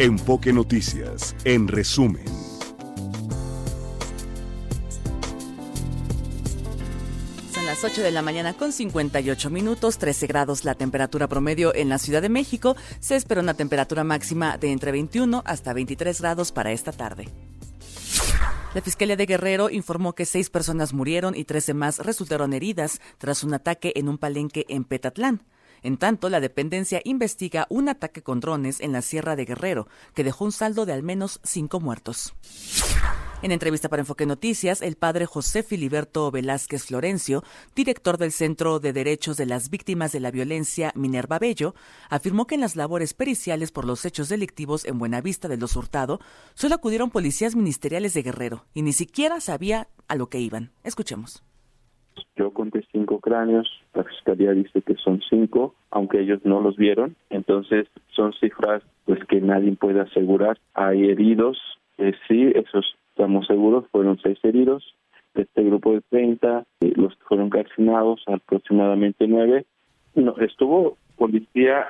Enfoque Noticias, en resumen. Son las 8 de la mañana con 58 minutos, 13 grados la temperatura promedio en la Ciudad de México. Se espera una temperatura máxima de entre 21 hasta 23 grados para esta tarde. La Fiscalía de Guerrero informó que seis personas murieron y 13 más resultaron heridas tras un ataque en un palenque en Petatlán. En tanto, la dependencia investiga un ataque con drones en la Sierra de Guerrero, que dejó un saldo de al menos cinco muertos. En entrevista para Enfoque Noticias, el padre José Filiberto Velázquez Florencio, director del Centro de Derechos de las Víctimas de la Violencia Minerva Bello, afirmó que en las labores periciales por los hechos delictivos en Buenavista de los Hurtado solo acudieron policías ministeriales de Guerrero y ni siquiera sabía a lo que iban. Escuchemos. Yo conté cinco cráneos, la fiscalía dice que son cinco, aunque ellos no los vieron. Entonces son cifras pues que nadie puede asegurar. Hay heridos, eh, sí, esos estamos seguros, fueron seis heridos. De este grupo de 30, eh, los que fueron calcinados, aproximadamente nueve. No, estuvo policía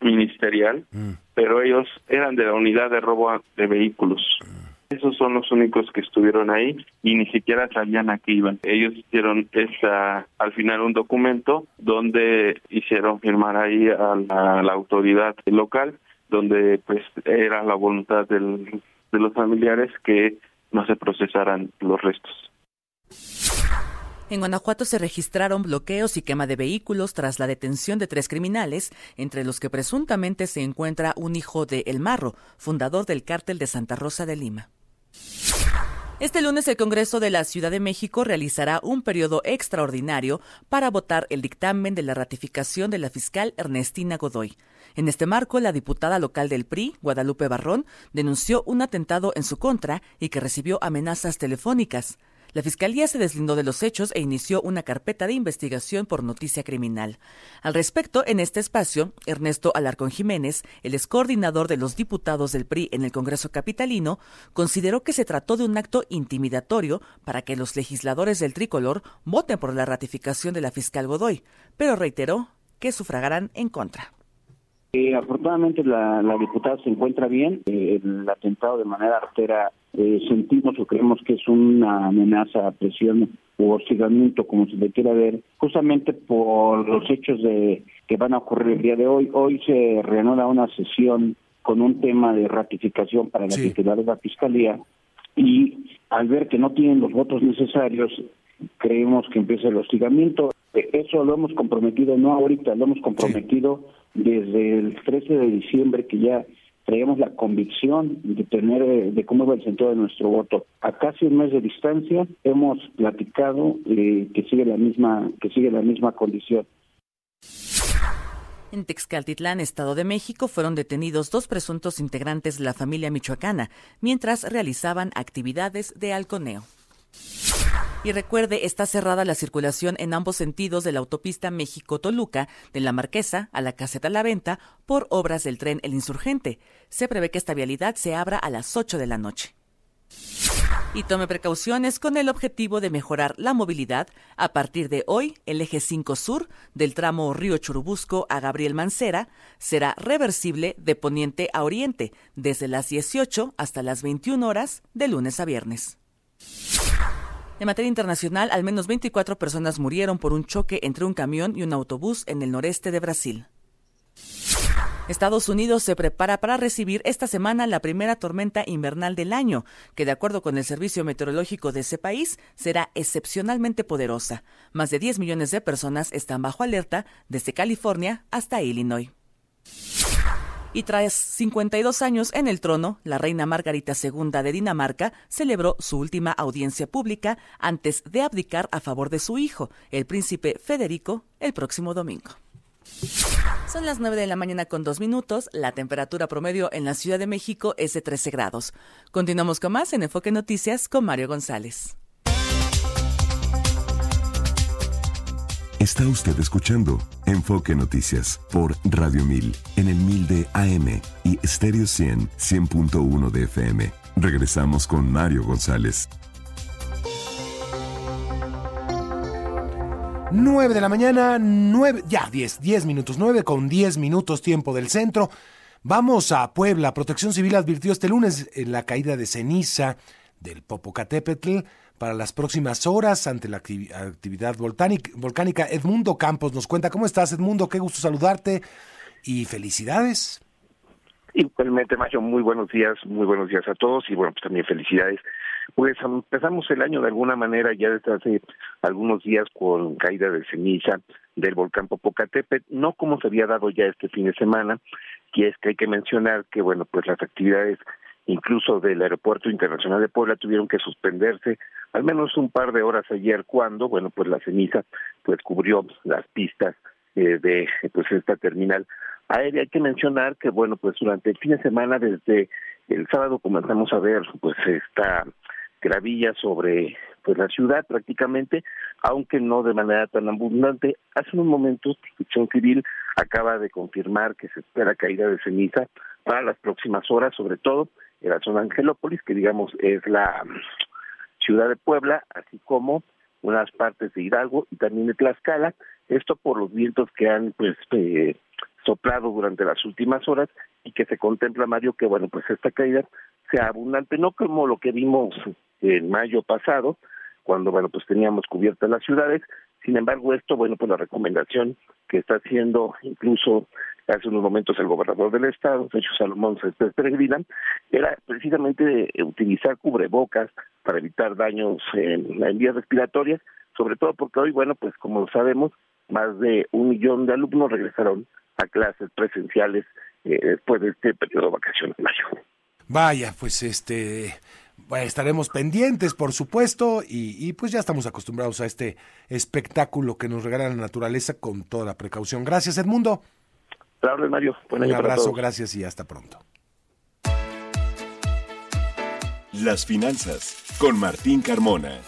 ministerial, mm. pero ellos eran de la unidad de robo de vehículos. Mm. Esos son los únicos que estuvieron ahí y ni siquiera sabían a qué iban. Ellos hicieron esa, al final un documento donde hicieron firmar ahí a la, autoridad local, donde pues era la voluntad de los familiares que no se procesaran los restos. En Guanajuato se registraron bloqueos y quema de vehículos tras la detención de tres criminales, entre los que presuntamente se encuentra un hijo de El Marro, fundador del cártel de Santa Rosa de Lima. Este lunes el Congreso de la Ciudad de México realizará un periodo extraordinario para votar el dictamen de la ratificación de la fiscal Ernestina Godoy. En este marco, la diputada local del PRI, Guadalupe Barrón, denunció un atentado en su contra y que recibió amenazas telefónicas. La Fiscalía se deslindó de los hechos e inició una carpeta de investigación por noticia criminal. Al respecto, en este espacio, Ernesto Alarcón Jiménez, el ex coordinador de los diputados del PRI en el Congreso Capitalino, consideró que se trató de un acto intimidatorio para que los legisladores del tricolor voten por la ratificación de la fiscal Godoy, pero reiteró que sufragarán en contra. Eh, afortunadamente la, diputada se encuentra bien. Eh, el atentado de manera artera eh, sentimos o creemos que es una amenaza, presión o hostigamiento, como se le quiera ver, justamente por los hechos de que van a ocurrir el día de hoy. Hoy se reanuda una sesión con un tema de ratificación para la titular de la Fiscalía y al ver que no tienen los votos necesarios, creemos que empieza el hostigamiento. Eso lo hemos comprometido, no ahorita, lo hemos comprometido desde el 13 de diciembre que ya traíamos la convicción de tener eh, de cómo va el sentido de nuestro voto. A casi un mes de distancia hemos platicado eh, que sigue la misma que sigue la misma condición. En Texcaltitlán, Estado de México, fueron detenidos dos presuntos integrantes de la familia michoacana mientras realizaban actividades de halconeo. Y recuerde, está cerrada la circulación en ambos sentidos de la autopista México-Toluca, de la Marquesa a la Caseta La Venta, por obras del tren El Insurgente. Se prevé que esta vialidad se abra a las 8 de la noche. Y tome precauciones con el objetivo de mejorar la movilidad. A partir de hoy, el eje 5 sur del tramo Río Churubusco a Gabriel Mancera será reversible de poniente a oriente desde las 18 hasta las 21 horas de lunes a viernes. En materia internacional, al menos 24 personas murieron por un choque entre un camión y un autobús en el noreste de Brasil. Estados Unidos se prepara para recibir esta semana la primera tormenta invernal del año, que de acuerdo con el Servicio Meteorológico de ese país será excepcionalmente poderosa. Más de 10 millones de personas están bajo alerta desde California hasta Illinois. Y tras 52 años en el trono, la reina Margarita II de Dinamarca celebró su última audiencia pública antes de abdicar a favor de su hijo, el príncipe Federico, el próximo domingo. Son las 9 de la mañana con dos minutos. La temperatura promedio en la Ciudad de México es de 13 grados. Continuamos con más en Enfoque Noticias con Mario González. Está usted escuchando Enfoque Noticias por Radio 1000 en el 1000 de AM y Stereo 100 100.1 de FM. Regresamos con Mario González. 9 de la mañana, 9, ya 10, 10 minutos, 9 con 10 minutos tiempo del centro. Vamos a Puebla. Protección Civil advirtió este lunes en la caída de ceniza del Popocatépetl para las próximas horas ante la actividad volcánica. Edmundo Campos nos cuenta. ¿Cómo estás, Edmundo? Qué gusto saludarte y felicidades. Igualmente, Mayo, muy buenos días, muy buenos días a todos y bueno, pues también felicidades pues empezamos el año de alguna manera ya desde hace algunos días con caída de ceniza del volcán Popocatépetl, no como se había dado ya este fin de semana, y es que hay que mencionar que bueno, pues las actividades incluso del Aeropuerto Internacional de Puebla tuvieron que suspenderse al menos un par de horas ayer cuando, bueno, pues la ceniza pues cubrió las pistas eh, de pues esta terminal aérea. Hay que mencionar que bueno, pues durante el fin de semana desde el sábado comenzamos a ver pues esta gravilla sobre pues la ciudad prácticamente, aunque no de manera tan abundante. Hace unos momentos Protección Civil acaba de confirmar que se espera caída de ceniza para las próximas horas, sobre todo en la zona Angelópolis, que digamos es la ciudad de Puebla, así como unas partes de Hidalgo y también de Tlaxcala, esto por los vientos que han pues eh, soplado durante las últimas horas y que se contempla Mario que bueno pues esta caída sea abundante, no como lo que vimos en mayo pasado, cuando, bueno, pues teníamos cubiertas las ciudades. Sin embargo, esto, bueno, pues la recomendación que está haciendo incluso hace unos momentos el gobernador del estado, Sergio Salomón Céspedes Peregrina, era precisamente utilizar cubrebocas para evitar daños en, en vías respiratorias, sobre todo porque hoy, bueno, pues como sabemos, más de un millón de alumnos regresaron a clases presenciales eh, después de este periodo de vacaciones mayo. Vaya, pues este estaremos pendientes, por supuesto, y, pues ya estamos acostumbrados a este espectáculo que nos regala la naturaleza con toda la precaución. Gracias, Edmundo. Claro, Mario. Un abrazo, gracias y hasta pronto. Las finanzas con Martín Carmona.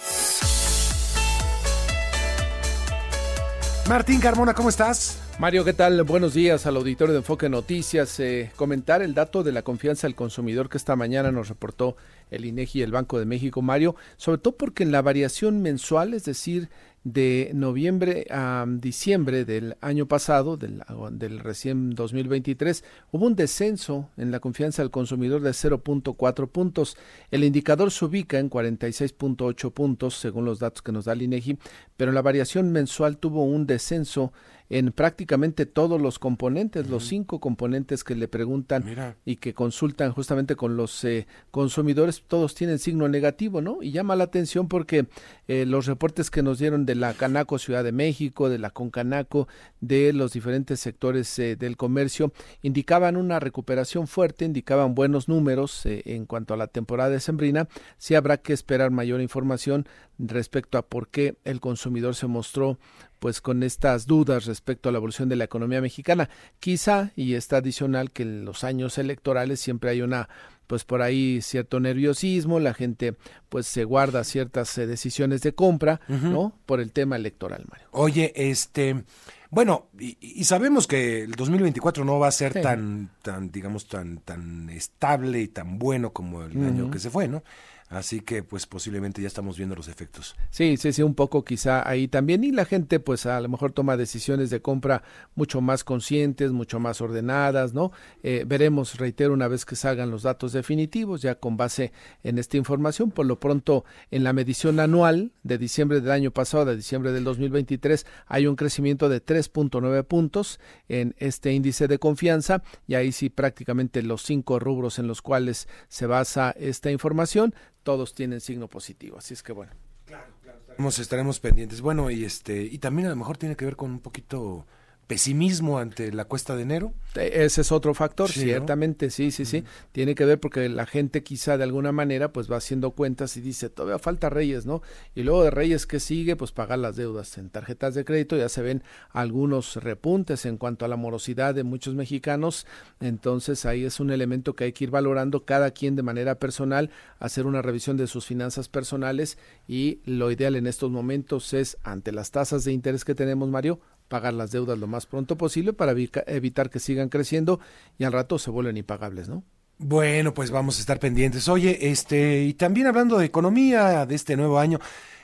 Martín Carmona, ¿cómo estás? Mario, ¿qué tal? Buenos días al auditorio de Enfoque Noticias. Eh, comentar el dato de la confianza del consumidor que esta mañana nos reportó el INEGI y el Banco de México, Mario, sobre todo porque en la variación mensual, es decir, de noviembre a diciembre del año pasado, del, del, recién 2023, hubo un descenso en la confianza del consumidor de 0.4 puntos. El indicador se ubica en 46.8 puntos, según los datos que nos da el INEGI, pero la variación mensual tuvo un descenso en prácticamente todos los componentes, los cinco componentes que le preguntan y que consultan justamente con los eh, consumidores, todos tienen signo negativo, ¿no? Y llama la atención porque eh, los reportes que nos dieron de la Canaco Ciudad de México, de la Concanaco, de los diferentes sectores eh, del comercio, indicaban una recuperación fuerte, indicaban buenos números en cuanto a la temporada de sembrina. Sí habrá que esperar mayor información respecto a por qué el consumidor se mostró pues con estas dudas respecto a la evolución de la economía mexicana. Quizá, y está adicional, que en los años electorales siempre hay una pues por ahí cierto nerviosismo, la gente pues se guarda ciertas eh, decisiones de compra, ¿no? Por el tema electoral, Mario. Oye, este, bueno, y, sabemos que el 2024 no va a ser tan, tan, digamos, tan, tan estable y tan bueno como el año que se fue, ¿no? Así que pues posiblemente ya estamos viendo los efectos. Sí, sí, sí, un poco quizá ahí también. Y la gente pues a lo mejor toma decisiones de compra mucho más conscientes, mucho más ordenadas, ¿no? Eh, veremos, reitero, una vez que salgan los datos definitivos, ya con base en esta información. Por lo pronto, en la medición anual de diciembre del año pasado, de diciembre del 2023, hay un crecimiento de 3.9 puntos en este índice de confianza. Y ahí sí prácticamente los cinco rubros en los cuales se basa esta información todos tienen signo positivo. Así es que bueno. Claro, claro. Estaremos, estaremos pendientes. Bueno, y este, y también a lo mejor tiene que ver con un poquito pesimismo ante la cuesta de enero. E, ese es otro factor, ciertamente, sí, sí, sí. Tiene que ver porque la gente quizá de alguna manera pues va haciendo cuentas y dice, todavía falta Reyes, ¿no? Y luego de Reyes, ¿qué sigue? Pues pagar las deudas en tarjetas de crédito. Ya se ven algunos repuntes en cuanto a la morosidad de muchos mexicanos. Entonces ahí es un elemento que hay que ir valorando cada quien de manera personal, hacer una revisión de sus finanzas personales y lo ideal en estos momentos es, ante las tasas de interés que tenemos, Mario, pagar las deudas lo más pronto posible para evitar que sigan creciendo y al rato se vuelven impagables, ¿no? Bueno, pues vamos a estar pendientes. Oye, este, y también hablando de economía de este nuevo año,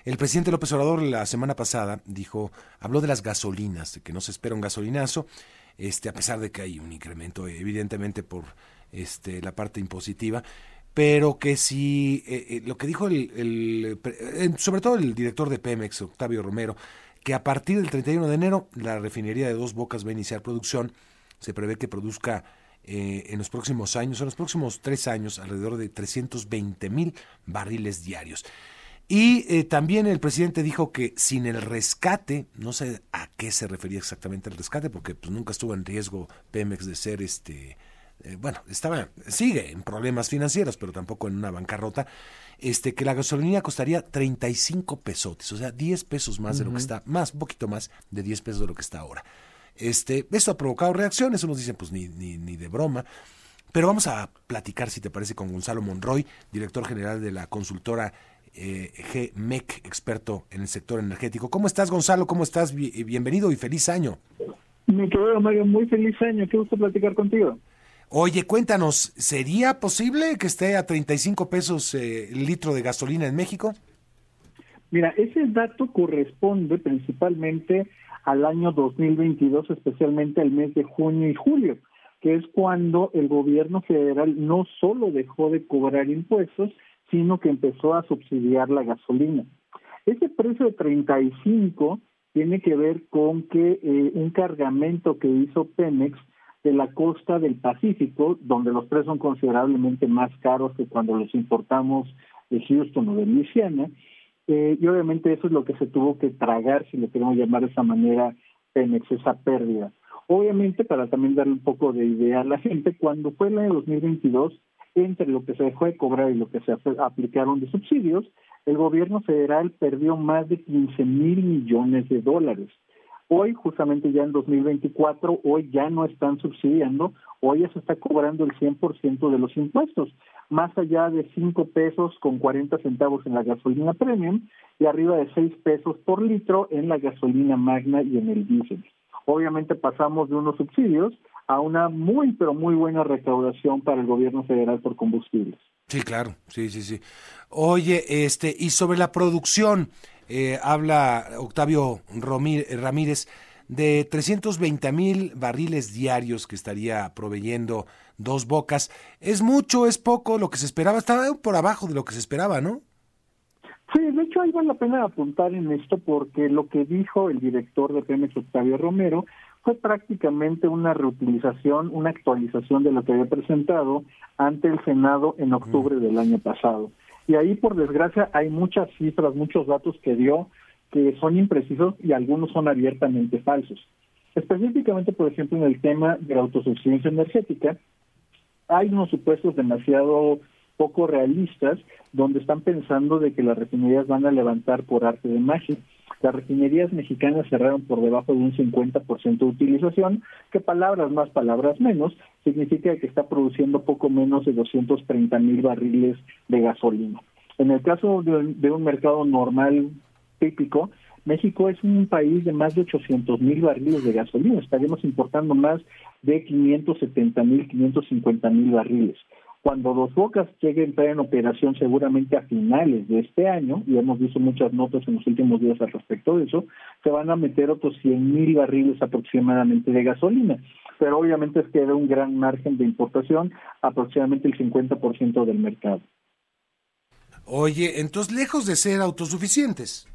el presidente López Obrador la semana pasada dijo, habló de las gasolinas, de que no se espera un gasolinazo, este, a pesar de que hay un incremento, evidentemente, por este, la parte impositiva, pero que si eh, eh, lo que dijo el, eh, sobre todo el director de Pemex, Octavio Romero, que a partir del 31 de enero la refinería de Dos Bocas va a iniciar producción, se prevé que produzca en los próximos años, en los próximos tres años, alrededor de 320 mil barriles diarios. Y eh, también el presidente dijo que sin el rescate, no sé a qué se refería exactamente el rescate, porque pues, nunca estuvo en riesgo Pemex de ser este, eh, bueno, estaba, sigue en problemas financieros, pero tampoco en una bancarrota, este, que la gasolina costaría 35 pesos, o sea, 10 pesos más de lo que está, más, un poquito más de 10 pesos de lo que está ahora. Este, esto ha provocado reacciones, unos dicen pues ni, ni, ni de broma, pero vamos a platicar, si te parece, con Gonzalo Monroy, director general de la consultora eh, GMEC, experto en el sector energético. ¿Cómo estás, Gonzalo? ¿Cómo estás? Bienvenido y feliz año. Mi querido Mario, muy feliz año. Qué gusto platicar contigo. Oye, cuéntanos, ¿sería posible que esté a 35 pesos eh, el litro de gasolina en México? Mira, ese dato corresponde principalmente al año 2022, especialmente al mes de junio y julio, que es cuando el gobierno federal no solo dejó de cobrar impuestos, sino que empezó a subsidiar la gasolina. Ese precio de 35 tiene que ver con que eh, un cargamento que hizo Pemex de la costa del Pacífico, donde los precios son considerablemente más caros que cuando los importamos de Houston o de Luisiana, eh, y obviamente eso es lo que se tuvo que tragar, si lo queremos llamar de esa manera, Pemex, esa pérdida. Obviamente, para también darle un poco de idea a la gente, cuando fue el año 2022, entre lo que se dejó de cobrar y lo que se aplicaron de subsidios, el gobierno federal perdió más de 15 mil millones de dólares. Hoy, justamente ya en 2024, hoy ya no están subsidiando, hoy ya se está cobrando el 100% de los impuestos, más allá de 5 pesos con 40 centavos en la gasolina premium y arriba de 6 pesos por litro en la gasolina magna y en el diésel. Obviamente pasamos de unos subsidios a una muy, pero muy buena recaudación para el gobierno federal por combustibles. Sí, claro, sí, sí, sí. Oye, este, y sobre la producción, eh, habla Octavio Ramírez de 320 mil barriles diarios que estaría proveyendo dos bocas. ¿Es mucho, es poco lo que se esperaba? Estaba por abajo de lo que se esperaba, ¿no? Sí, de hecho ahí vale la pena apuntar en esto porque lo que dijo el director de Pemex, Octavio Romero, fue prácticamente una reutilización, una actualización de lo que había presentado ante el Senado en octubre del año pasado. Y ahí, por desgracia, hay muchas cifras, muchos datos que dio que son imprecisos y algunos son abiertamente falsos. Específicamente, por ejemplo, en el tema de la autosuficiencia energética, hay unos supuestos demasiado poco realistas donde están pensando de que las refinerías van a levantar por arte de magia. Las refinerías mexicanas cerraron por debajo de un 50% de utilización, que palabras más, palabras menos, significa que está produciendo poco menos de 230 mil barriles de gasolina. En el caso de, un mercado normal típico, México es un país de más de 800 mil barriles de gasolina. Estaríamos importando más de 570 mil, 550 mil barriles. Cuando Dos Bocas llegue a entrar en operación seguramente a finales de este año, y hemos visto muchas notas en los últimos días al respecto de eso, se van a meter otros 100 mil barriles aproximadamente de gasolina. Pero obviamente es que queda un gran margen de importación, aproximadamente el 50% del mercado. Oye, entonces lejos de ser autosuficientes,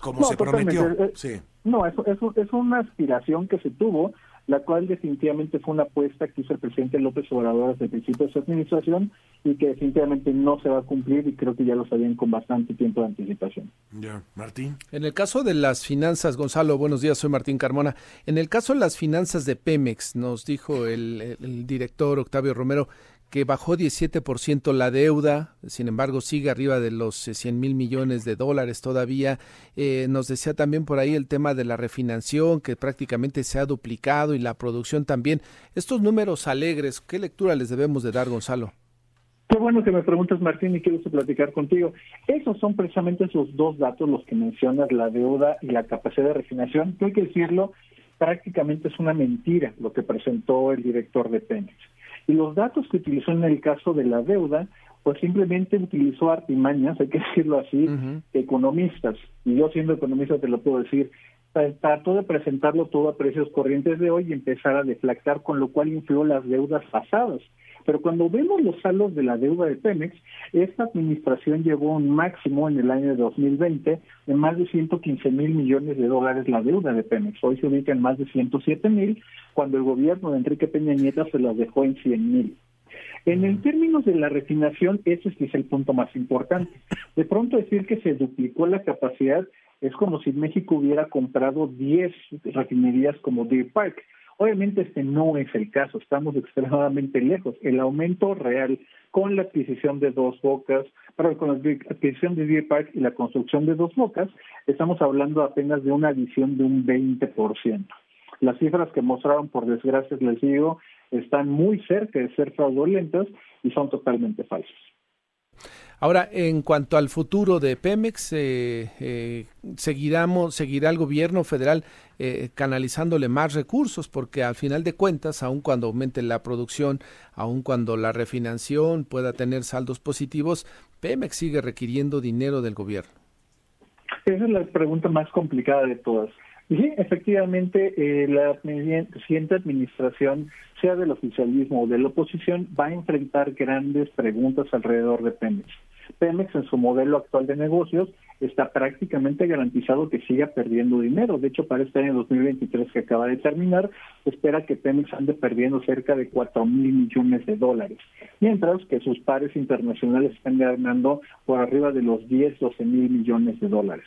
como se prometió. Eh, sí. No, eso, eso es una aspiración que se tuvo la cual definitivamente fue una apuesta que hizo el presidente López Obrador desde el principio de su administración y que definitivamente no se va a cumplir y creo que ya lo sabían con bastante tiempo de anticipación. Ya, Martín. En el caso de las finanzas, Gonzalo, buenos días, soy Martín Carmona. En el caso de las finanzas de Pemex, nos dijo el, el director Octavio Romero que bajó 17% la deuda, sin embargo sigue arriba de los 100 eh, mil millones de dólares todavía. Eh, nos decía también por ahí el tema de la refinanciación, que prácticamente se ha duplicado y la producción también. Estos números alegres, ¿qué lectura les debemos de dar, Gonzalo? Qué bueno que me preguntas, Martín, y quiero platicar contigo. Esos son precisamente esos dos datos los que mencionas, la deuda y la capacidad de refinación. hay que decirlo, prácticamente es una mentira lo que presentó el director de Pemex. Y los datos que utilizó en el caso de la deuda, pues simplemente utilizó artimañas, hay que decirlo así, economistas. Y yo siendo economista te lo puedo decir, trató de presentarlo todo a precios corrientes de hoy y empezar a deflactar, con lo cual infló las deudas pasadas. Pero cuando vemos los saldos de la deuda de Pemex, esta administración llevó un máximo en el año 2020 de más de 115 mil millones de dólares la deuda de Pemex. Hoy se ubica en más de 107 mil, cuando el gobierno de Enrique Peña Nieto se las dejó en 100 mil. En el términos de la refinación, ese sí es el punto más importante. De pronto decir que se duplicó la capacidad es como si México hubiera comprado 10 refinerías como Deer Park. Obviamente este no es el caso, estamos extremadamente lejos. El aumento real con la adquisición de dos bocas, pero con la adquisición de Deer Park y la construcción de dos bocas, estamos hablando apenas de una adición de un 20%. Las cifras que mostraron, por desgracia, les digo, están muy cerca de ser fraudulentas y son totalmente falsas. Ahora, en cuanto al futuro de Pemex, eh, eh, seguiremos, seguirá el gobierno federal eh, canalizándole más recursos, porque al final de cuentas, aun cuando aumente la producción, aun cuando la refinanciación pueda tener saldos positivos, Pemex sigue requiriendo dinero del gobierno. Esa es la pregunta más complicada de todas. Sí, efectivamente, eh, la siguiente administración, sea del oficialismo o de la oposición, va a enfrentar grandes preguntas alrededor de Pemex. Pemex en su modelo actual de negocios está prácticamente garantizado que siga perdiendo dinero. De hecho, para este año 2023 que acaba de terminar, espera que Pemex ande perdiendo cerca de 4 mil millones de dólares, mientras que sus pares internacionales están ganando por arriba de los 10, 12 mil millones de dólares.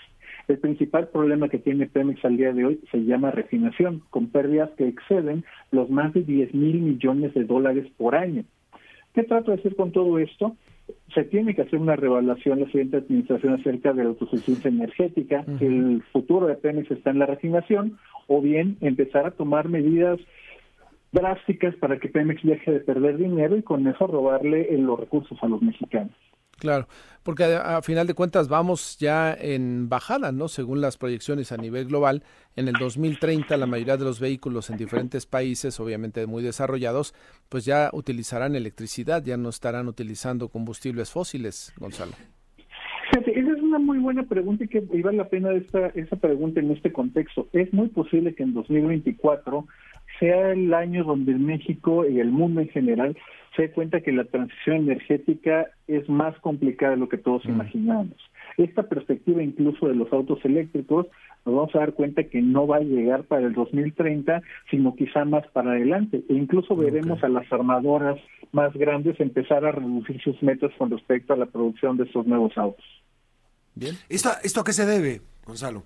El principal problema que tiene Pemex al día de hoy se llama refinación, con pérdidas que exceden los más de 10 mil millones de dólares por año. ¿Qué trato de decir con todo esto? Se tiene que hacer una revaluación la siguiente administración acerca de la autosuficiencia energética, que el futuro de Pemex está en la refinación, o bien empezar a tomar medidas drásticas para que Pemex deje de perder dinero y con eso robarle los recursos a los mexicanos. Claro, porque a, final de cuentas vamos ya en bajada, ¿no? Según las proyecciones a nivel global, en el 2030 la mayoría de los vehículos en diferentes países, obviamente muy desarrollados, pues ya utilizarán electricidad, ya no estarán utilizando combustibles fósiles, Gonzalo. Esa es una muy buena pregunta y que vale la pena esta, esa pregunta en este contexto. Es muy posible que en 2024 sea el año donde México y el mundo en general se dé cuenta que la transición energética es más complicada de lo que todos mm. imaginamos. Esta perspectiva incluso de los autos eléctricos nos vamos a dar cuenta que no va a llegar para el 2030, sino quizá más para adelante. E incluso veremos a las armadoras más grandes empezar a reducir sus metas con respecto a la producción de estos nuevos autos. Bien. ¿Esto, ¿Esto a qué se debe, Gonzalo?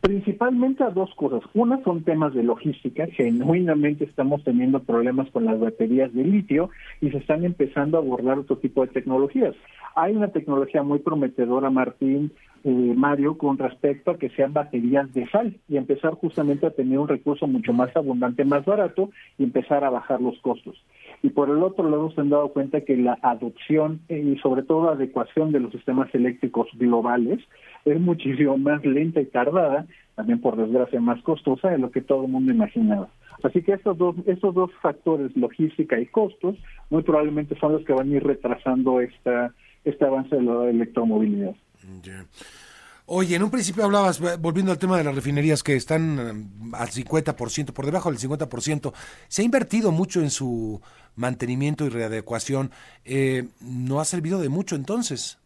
Principalmente a dos cosas. Una son temas de logística. Genuinamente estamos teniendo problemas con las baterías de litio y se están empezando a abordar otro tipo de tecnologías. Hay una tecnología muy prometedora, Martín, eh, Mario, con respecto a que sean baterías de sal y empezar justamente a tener un recurso mucho más abundante, más barato y empezar a bajar los costos. Y por el otro lado, se han dado cuenta que la adopción eh, y sobre todo adecuación de los sistemas eléctricos globales es muchísimo más lenta y tardada, también por desgracia más costosa de lo que todo el mundo imaginaba. Así que estos dos, estos dos factores, logística y costos, muy probablemente son los que van a ir retrasando esta, este avance de la electromovilidad. Oye, en un principio hablabas, volviendo al tema de las refinerías que están eh, al 50%, por debajo del 50%, se ha invertido mucho en su mantenimiento y readecuación. Eh, ¿No ha servido de mucho entonces?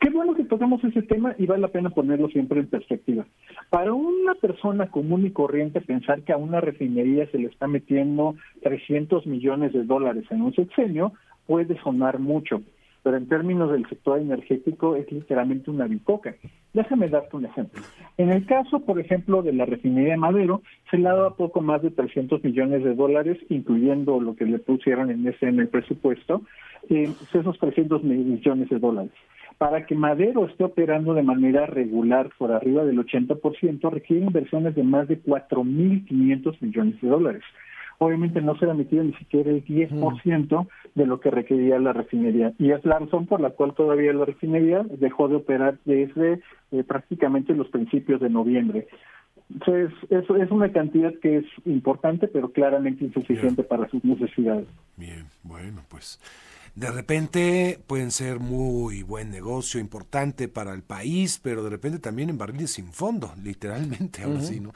Qué bueno que tocamos ese tema y vale la pena ponerlo siempre en perspectiva. Para una persona común y corriente pensar que a una refinería se le está metiendo 300 millones de dólares en un sexenio puede sonar mucho, pero en términos del sector energético es literalmente una bicoca. Déjame darte un ejemplo. En el caso, por ejemplo, de la refinería de Madero, se le ha dado poco más de 300 millones de dólares, incluyendo lo que le pusieron en ese en el presupuesto, esos 300 millones de dólares. Para que Madero esté operando de manera regular por arriba del 80%, requiere inversiones de más de 4.500 millones de dólares. Obviamente no se ha emitido ni siquiera el 10% de lo que requería la refinería. Y es la razón por la cual todavía la refinería dejó de operar desde eh, prácticamente los principios de noviembre. es, es, una cantidad que es importante, pero claramente insuficiente para sus necesidades. Bien, bueno, pues de repente pueden ser muy buen negocio, importante para el país, pero de repente también en barriles sin fondo, literalmente, ahora sí, ¿no?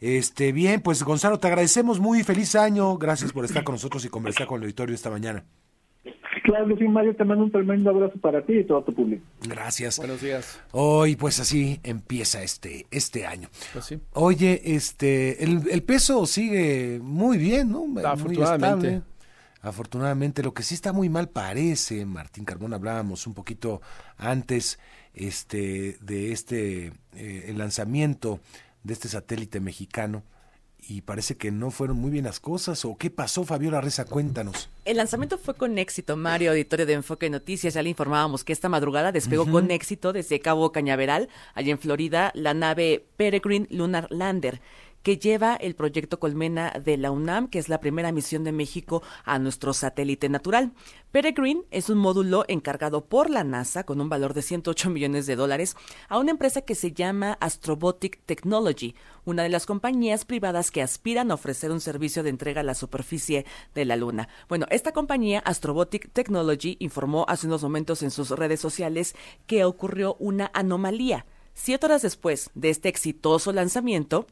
Este, bien, pues Gonzalo, te agradecemos muy feliz año, gracias por estar con nosotros y conversar con el auditorio esta mañana. Claro sí, Mario, te mando un tremendo abrazo para ti y todo tu público. Gracias. Buenos días. Hoy, pues así empieza este, este año. Pues sí. Oye, este, el, peso sigue muy bien, ¿no? Afortunadamente. Afortunadamente, lo que sí está muy mal parece, Martín Carbón, hablábamos un poquito antes este, de este, eh, el lanzamiento de este satélite mexicano y parece que no fueron muy bien las cosas. ¿O qué pasó, Fabiola Reza? Cuéntanos. El lanzamiento fue con éxito, Mario, auditorio de Enfoque Noticias. Ya le informábamos que esta madrugada despegó con éxito desde Cabo Cañaveral, allá en Florida, la nave Peregrine Lunar Lander que lleva el proyecto Colmena de la UNAM, que es la primera misión de México a nuestro satélite natural. Peregrine es un módulo encargado por la NASA con un valor de 108 millones de dólares a una empresa que se llama Astrobotic Technology, una de las compañías privadas que aspiran a ofrecer un servicio de entrega a la superficie de la Luna. Bueno, esta compañía Astrobotic Technology informó hace unos momentos en sus redes sociales que ocurrió una anomalía. Siete horas después de este exitoso lanzamiento,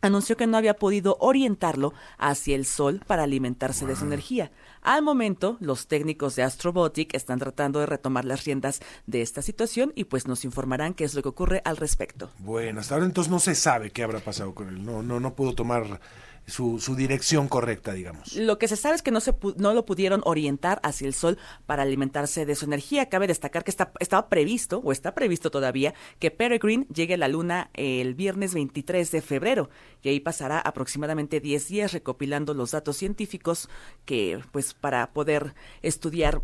anunció que no había podido orientarlo hacia el Sol para alimentarse de su energía. Al momento, los técnicos de Astrobotic están tratando de retomar las riendas de esta situación y pues nos informarán qué es lo que ocurre al respecto. Bueno, hasta ahora entonces no se sabe qué habrá pasado con él. No, no, no pudo tomar su, su, dirección correcta, digamos. Lo que se sabe es que no, se no lo pudieron orientar hacia el Sol para alimentarse de su energía. Cabe destacar que está, estaba previsto, o está previsto todavía, que Peregrine llegue a la Luna el viernes 23 de febrero y ahí pasará aproximadamente 10 días recopilando los datos científicos que, pues, para poder estudiar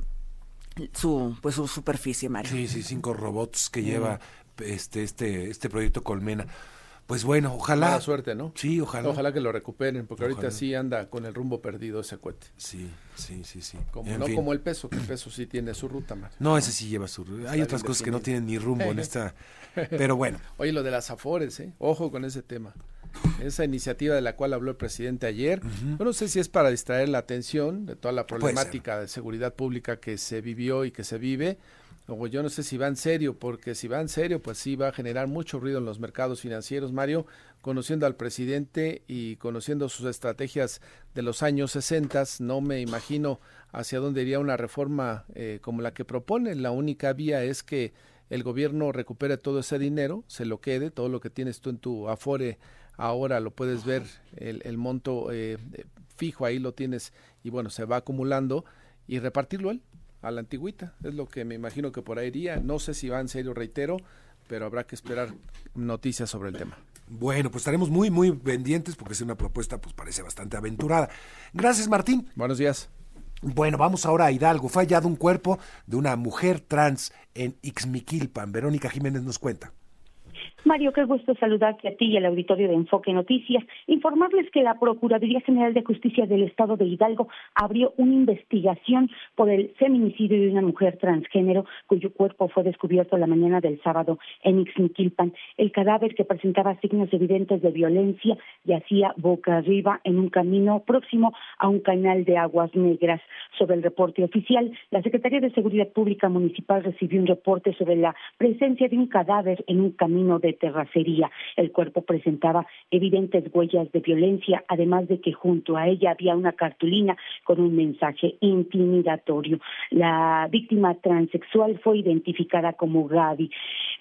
su pues su superficie Mario. Sí, sí, cinco robots que lleva este este este proyecto Colmena. Pues bueno, ojalá. Mala suerte, ¿no? Sí, ojalá. Ojalá que lo recuperen, porque ahorita sí anda con el rumbo perdido ese cohete. Sí, sí, sí, sí. Como, no como el peso, que el peso sí tiene su ruta más. No, ese sí lleva su ruta. Hay otras cosas que no tienen ni rumbo en esta. Pero bueno. Oye, lo de las afores, ¿eh? Ojo con ese tema. Esa iniciativa de la cual habló el presidente ayer, no sé si es para distraer la atención de toda la problemática de seguridad pública que se vivió y que se vive, o yo no sé si va en serio, porque si va en serio, pues sí va a generar mucho ruido en los mercados financieros, Mario, conociendo al presidente y conociendo sus estrategias de los años 60, no me imagino hacia dónde iría una reforma eh, como la que propone. La única vía es que el gobierno recupere todo ese dinero, se lo quede, todo lo que tienes tú en tu afore ahora lo puedes ver, el, el monto eh, fijo ahí lo tienes y bueno, se va acumulando y repartirlo él a la antigüita. Es lo que me imagino que por ahí iría. No sé si va en serio, reitero, pero habrá que esperar noticias sobre el tema. Bueno, pues estaremos muy, muy pendientes porque es una propuesta, pues parece bastante aventurada. Gracias, Martín. Buenos días. Bueno, vamos ahora a Hidalgo. Fue hallado un cuerpo de una mujer trans en Ixmiquilpan. Verónica Jiménez nos cuenta. Mario, qué gusto saludarte a ti y al auditorio de Enfoque Noticias. Informarles que la Procuraduría General de Justicia del Estado de Hidalgo abrió una investigación por el feminicidio de una mujer transgénero cuyo cuerpo fue descubierto la mañana del sábado en Ixmiquilpan. El cadáver que presentaba signos evidentes de violencia yacía boca arriba en un camino próximo a un canal de aguas negras. Sobre el reporte oficial, la Secretaría de Seguridad Pública Municipal recibió un reporte sobre la presencia de un cadáver en un camino de terracería. El cuerpo presentaba evidentes huellas de violencia, además de que junto a ella había una cartulina con un mensaje intimidatorio. La víctima transexual fue identificada como Gaby.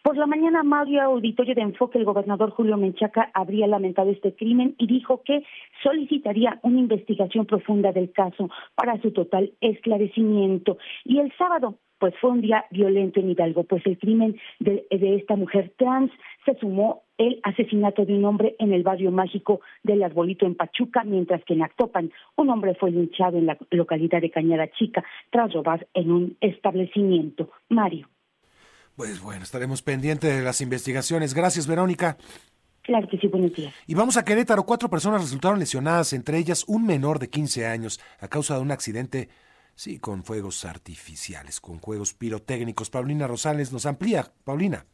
Por la mañana, Mario Auditorio de Enfoque, el gobernador Julio Menchaca habría lamentado este crimen y dijo que solicitaría una investigación profunda del caso para su total esclarecimiento. Y el sábado, pues fue un día violento en Hidalgo, pues el crimen de, esta mujer trans se sumó el asesinato de un hombre en el barrio mágico del Arbolito en Pachuca, mientras que en Actopan un hombre fue linchado en la localidad de Cañada Chica tras robar en un establecimiento. Mario. Pues bueno, estaremos pendientes de las investigaciones. Gracias, Verónica. Claro que sí, buenos días. Y vamos a Querétaro. Cuatro personas resultaron lesionadas, entre ellas un menor de 15 años, a causa de un accidente Sí, con fuegos artificiales, con juegos pirotécnicos. Paulina Rosales nos amplía. Paulina.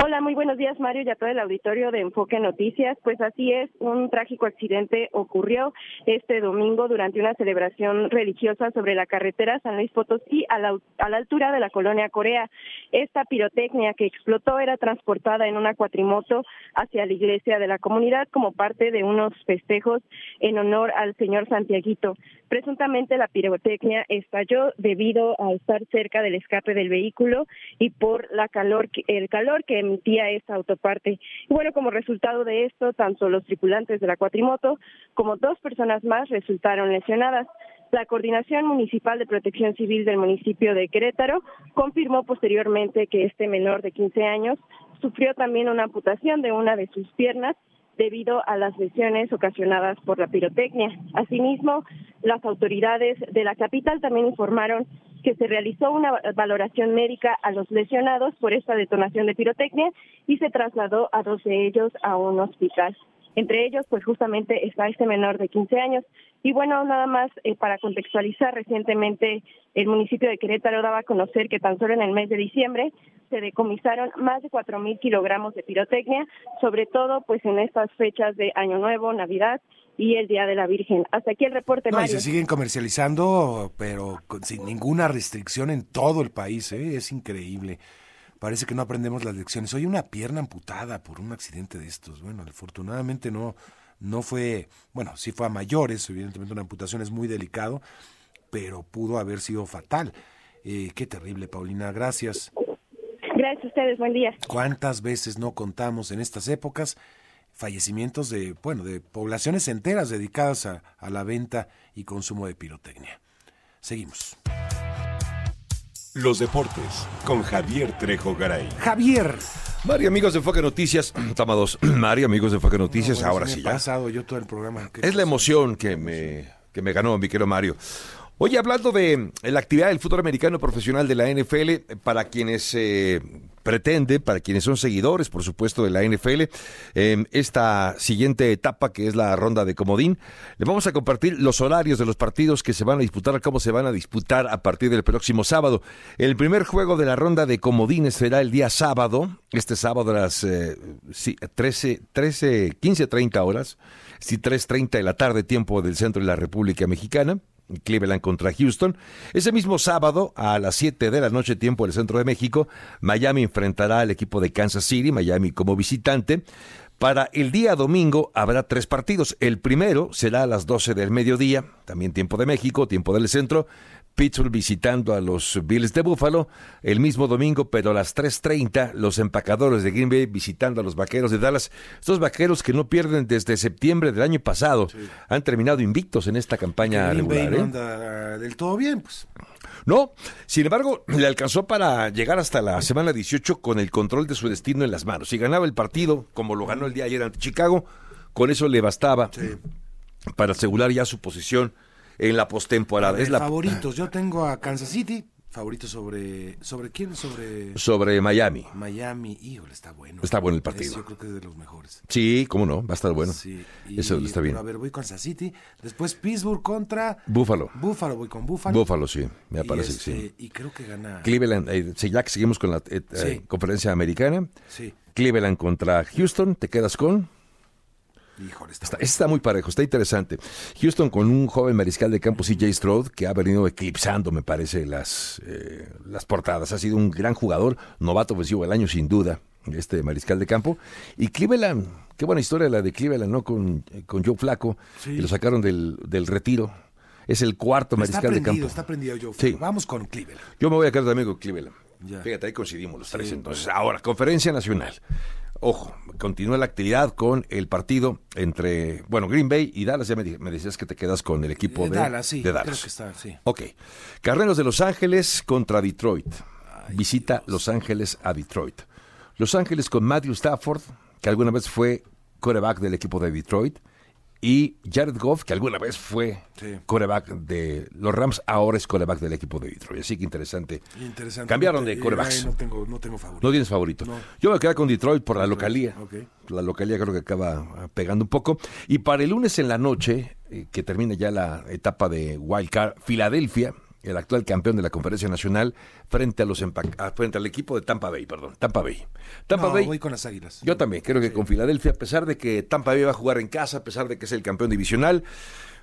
Hola, muy buenos días Mario y a todo el auditorio de Enfoque Noticias. Pues así es, un trágico accidente ocurrió este domingo durante una celebración religiosa sobre la carretera San Luis Potosí a la, altura de la colonia Corea. Esta pirotecnia que explotó era transportada en una cuatrimoto hacia la iglesia de la comunidad como parte de unos festejos en honor al señor Santiaguito. Presuntamente la pirotecnia estalló debido a estar cerca del escape del vehículo y por la calor, el calor que emitía esta autoparte. Y bueno, como resultado de esto, tanto los tripulantes de la cuatrimoto como dos personas más resultaron lesionadas. La Coordinación Municipal de Protección Civil del municipio de Querétaro confirmó posteriormente que este menor de 15 años sufrió también una amputación de una de sus piernas debido a las lesiones ocasionadas por la pirotecnia. Asimismo, las autoridades de la capital también informaron que se realizó una valoración médica a los lesionados por esta detonación de pirotecnia y se trasladó a dos de ellos a un hospital. Entre ellos, pues justamente está este menor de 15 años. Y bueno, nada más eh, para contextualizar, recientemente el municipio de Querétaro daba a conocer que tan solo en el mes de diciembre se decomisaron más de 4.000 kilogramos de pirotecnia, sobre todo pues en estas fechas de Año Nuevo, Navidad y el Día de la Virgen. Hasta aquí el reporte, no, Y se siguen comercializando, pero sin ninguna restricción en todo el país, ¿eh? es increíble. Parece que no aprendemos las lecciones. Hoy una pierna amputada por un accidente de estos. Bueno, afortunadamente no, no fue, bueno, sí fue a mayores, evidentemente una amputación es muy delicado, pero pudo haber sido fatal. Eh, qué terrible, Paulina, gracias. Gracias a ustedes, buen día. ¿Cuántas veces no contamos en estas épocas fallecimientos de, bueno, de poblaciones enteras dedicadas a, a la venta y consumo de pirotecnia? Seguimos. Los deportes con Javier Trejo Garay. Javier. Mario, amigos de Enfoque Noticias, toma dos. Mario, amigos de Enfoque Noticias, ahora sí ya. pasado yo todo el programa. Es la emoción que me, que me ganó mi querido Mario. Oye, hablando de la actividad del fútbol americano profesional de la NFL, para quienes eh, pretende, para quienes son seguidores, por supuesto, de la NFL, en esta siguiente etapa que es la ronda de comodín, le vamos a compartir los horarios de los partidos que se van a disputar, cómo se van a disputar a partir del próximo sábado. El primer juego de la ronda de comodines será el día sábado, este sábado a las eh, 13, 13, 15, 30 horas, sí, 3.30 de la tarde, tiempo del centro de la República Mexicana. Cleveland contra Houston. Ese mismo sábado, a las 7 de la noche, tiempo del centro de México, Miami enfrentará al equipo de Kansas City, Miami como visitante. Para el día domingo habrá tres partidos. El primero será a las 12 del mediodía, también tiempo de México, tiempo del centro. Pittsburgh visitando a los Bills de Buffalo el mismo domingo, pero a las 3.30 los empacadores de Green Bay visitando a los Vaqueros de Dallas. Estos Vaqueros que no pierden desde septiembre del año pasado han terminado invictos en esta campaña Green regular. Bay ¿eh? anda del todo bien, pues. No, sin embargo, le alcanzó para llegar hasta la semana 18 con el control de su destino en las manos. Si ganaba el partido, como lo ganó el día ayer ante Chicago, con eso le bastaba para asegurar ya su posición en la postemporada. Es la Favoritos, yo tengo a Kansas City, favorito sobre sobre quién sobre sobre Miami. Miami, híjole, está bueno. Está bueno el partido. Yo creo que es de los mejores. Sí, cómo no, va a estar bueno. Sí, y- Eso está bien. A ver, voy con Kansas City, después Pittsburgh contra Búfalo. Buffalo, voy con Buffalo. Búfalo, sí, me parece este, que sí. Y creo que gana Cleveland, eh, sí, ya que seguimos con la eh, eh, conferencia americana, Sí. Cleveland contra Houston, te quedas con... Híjole, está, Está, está muy parejo, está interesante. Houston con un joven mariscal de campo, CJ Stroud, que ha venido eclipsando, me parece, las, eh, las portadas. Ha sido un gran jugador, novato ofensivo del año, sin duda, este mariscal de campo. Y Cleveland, qué buena historia la de Cleveland, ¿no? Con, con Joe Flaco, Sí. que lo sacaron del, del retiro. Es el cuarto mariscal de campo. está prendido yo. Sí. Vamos con Cleveland. Yo me voy a quedar también con Cleveland. Ya. Fíjate, ahí coincidimos los tres. Entonces, ahora, conferencia nacional. Ojo, continúa la actividad con el partido entre, bueno, Green Bay y Dallas. Ya me, decías que te quedas con el equipo Eh, de Dallas, sí, de creo Dallas. que está, sí. Ok. Carneros de Los Ángeles contra Detroit. Visita Los Ángeles a Detroit. Los Ángeles con Matthew Stafford, que alguna vez fue coreback del equipo de Detroit, y Jared Goff, que alguna vez fue Sí. coreback de los Rams, ahora es coreback del equipo de Detroit. Así que interesante. Interesante. Cambiaron de corebacks. No tengo, no tengo favorito. No tienes favorito. No. Yo me quedar con Detroit por la localía. La localía creo que acaba ah, pegando un poco. Y para el lunes en la noche, eh, que termina ya la etapa de Wild Card, Filadelfia el actual campeón de la Conferencia Nacional, frente a los ah, frente al equipo de Tampa Bay, perdón, Tampa Bay. Tampa Bay. Voy con las Águilas. Yo también creo que con Filadelfia, a pesar de que Tampa Bay va a jugar en casa, a pesar de que es el campeón divisional,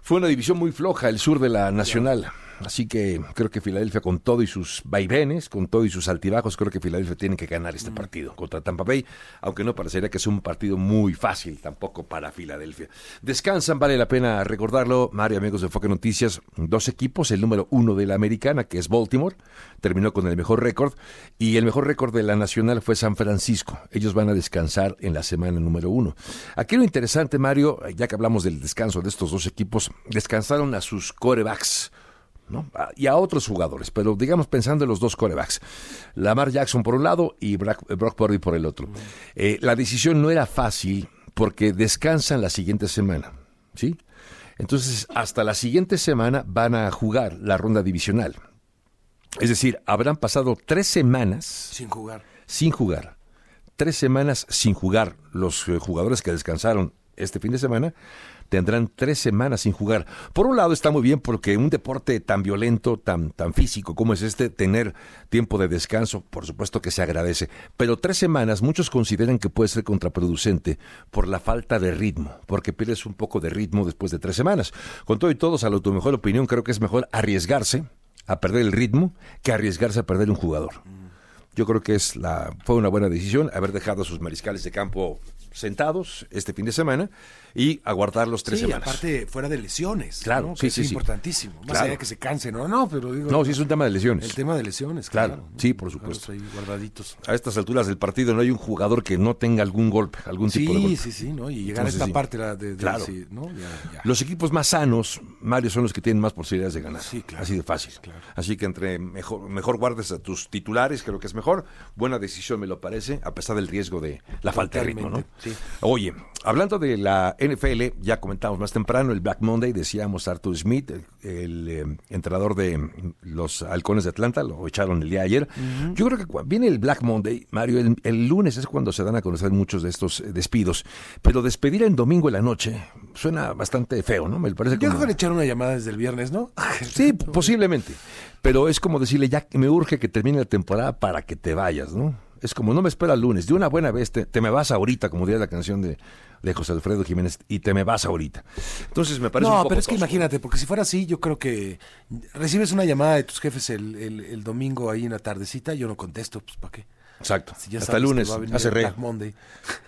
fue una división muy floja el sur de la Nacional. Así que creo que Filadelfia con todo y sus vaivenes, con todo y sus altibajos, creo que Filadelfia tiene que ganar este mm. partido contra Tampa Bay, aunque no parecería que es un partido muy fácil tampoco para Filadelfia. Descansan, vale la pena recordarlo, Mario, amigos de Foque Noticias, dos equipos, el número uno de la americana, que es Baltimore, terminó con el mejor récord, y el mejor récord de la nacional fue San Francisco. Ellos van a descansar en la semana número uno. Aquí lo interesante, Mario, ya que hablamos del descanso de estos dos equipos, descansaron a sus corebacks y a otros jugadores, pero digamos pensando en los dos corebacks, Lamar Jackson por un lado y Brock, Purdy por el otro. Eh, la decisión no era fácil porque descansan la siguiente semana, ¿sí? Entonces, hasta la siguiente semana van a jugar la ronda divisional. Es decir, habrán pasado tres semanas sin jugar. Sin jugar. Tres semanas sin jugar los eh, jugadores que descansaron este fin de semana tendrán tres semanas sin jugar. Por un lado está muy bien porque un deporte tan violento, tan, tan físico como es este, tener tiempo de descanso, por supuesto que se agradece. Pero tres semanas muchos consideran que puede ser contraproducente por la falta de ritmo, porque pierdes un poco de ritmo después de tres semanas. Con todo y todo, a tu mejor opinión, creo que es mejor arriesgarse a perder el ritmo que arriesgarse a perder un jugador. Yo creo que es la, fue una buena decisión haber dejado a sus mariscales de campo sentados este fin de semana y aguardar los tres sí, semanas. aparte fuera de lesiones. Claro, sí, sí, es importantísimo. Más allá de que se cansen, no, no, pero digo. No, sí es un tema de lesiones. El tema de lesiones, claro. sí, por supuesto. Ahí guardaditos. A estas alturas del partido no hay un jugador que no tenga algún golpe, algún tipo de golpe. Sí, sí, sí, ¿no? Y llegar a esta parte de, claro. ¿no? Los equipos más sanos, Mario, son los que tienen más posibilidades de ganar. Sí, claro. Así de fácil. Claro. Así que entre mejor, mejor guardes a tus titulares, creo que es mejor. Buena decisión me lo parece, a pesar del riesgo de la falta de ritmo, ¿no? Sí. Oye, hablando de la NFL, ya comentamos más temprano, el Black Monday, decíamos Arthur Smith, el, eh, entrenador de los halcones de Atlanta, lo echaron el día de ayer. Yo creo que viene el Black Monday, Mario, el, lunes es cuando se dan a conocer muchos de estos eh, despidos, pero despedir en domingo en la noche suena bastante feo, ¿no? Me parece Yo creo que le echaron una llamada desde el viernes, ¿no? sí, posiblemente, pero es como decirle, ya me urge que termine la temporada para que te vayas, ¿no? Es como, no me espera el lunes, de una buena vez te, me vas ahorita, como diría la canción de, de, José Alfredo Jiménez, y te me vas ahorita. Entonces me parece... No, pero es que imagínate, porque si fuera así, yo creo que recibes una llamada de tus jefes el, el, domingo ahí en la tardecita, yo no contesto, pues ¿para qué? Exacto. hasta el lunes, hace re.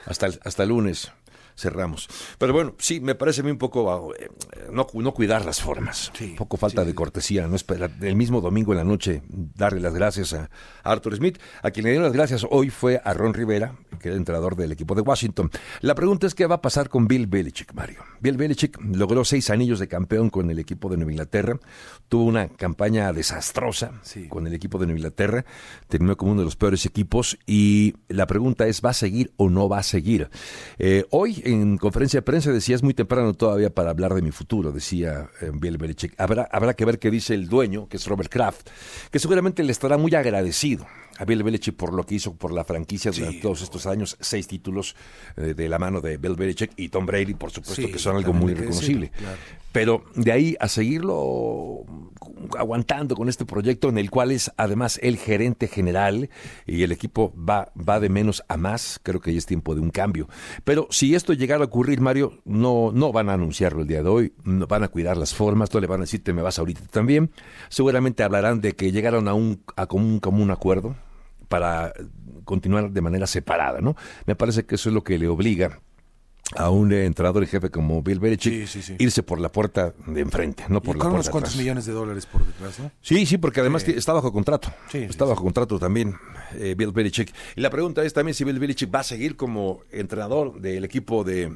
Hasta hasta el lunes cerramos. Pero bueno, sí, me parece a mí un poco eh, no, no cuidar las formas. un poco falta de cortesía, no esperar el mismo domingo en la noche darle las gracias a, Arthur Smith. A quien le dieron las gracias hoy fue a Ron Rivera, que era el entrenador del equipo de Washington. La pregunta es qué va a pasar con Bill Belichick, Mario. Bill Belichick logró seis anillos de campeón con el equipo de Nueva Inglaterra, tuvo una campaña desastrosa con el equipo de Nueva Inglaterra, terminó como uno de los peores equipos y la pregunta es, ¿va a seguir o no va a seguir? Eh, hoy en conferencia de prensa decía, es muy temprano todavía para hablar de mi futuro, decía eh, Bill Belichick. Habrá, habrá que ver qué dice el dueño, que es Robert Kraft, que seguramente le estará muy agradecido a Bill Belichick por lo que hizo por la franquicia durante todos estos años, seis títulos eh, de la mano de Bill Belichick y Tom Brady, por supuesto, que son algo muy reconocible. Pero de ahí a seguirlo aguantando con este proyecto en el cual es además el gerente general y el equipo va, va de menos a más, creo que ya es tiempo de un cambio. Pero si esto llegara a ocurrir, Mario, no, no van a anunciarlo el día de hoy, no van a cuidar las formas, no le van a decir te me vas ahorita también. Seguramente hablarán de que llegaron a un a común, común acuerdo para continuar de manera separada, ¿no? Me parece que eso es lo que le obliga a un entrenador y jefe como Bill Belichick irse por la puerta de enfrente, no por la puerta unos cuantos millones de dólares por detrás, ¿no? Sí, sí, porque además está bajo contrato. está bajo contrato también eh, Bill Belichick. Y la pregunta es también si Bill Belichick va a seguir como entrenador del equipo de,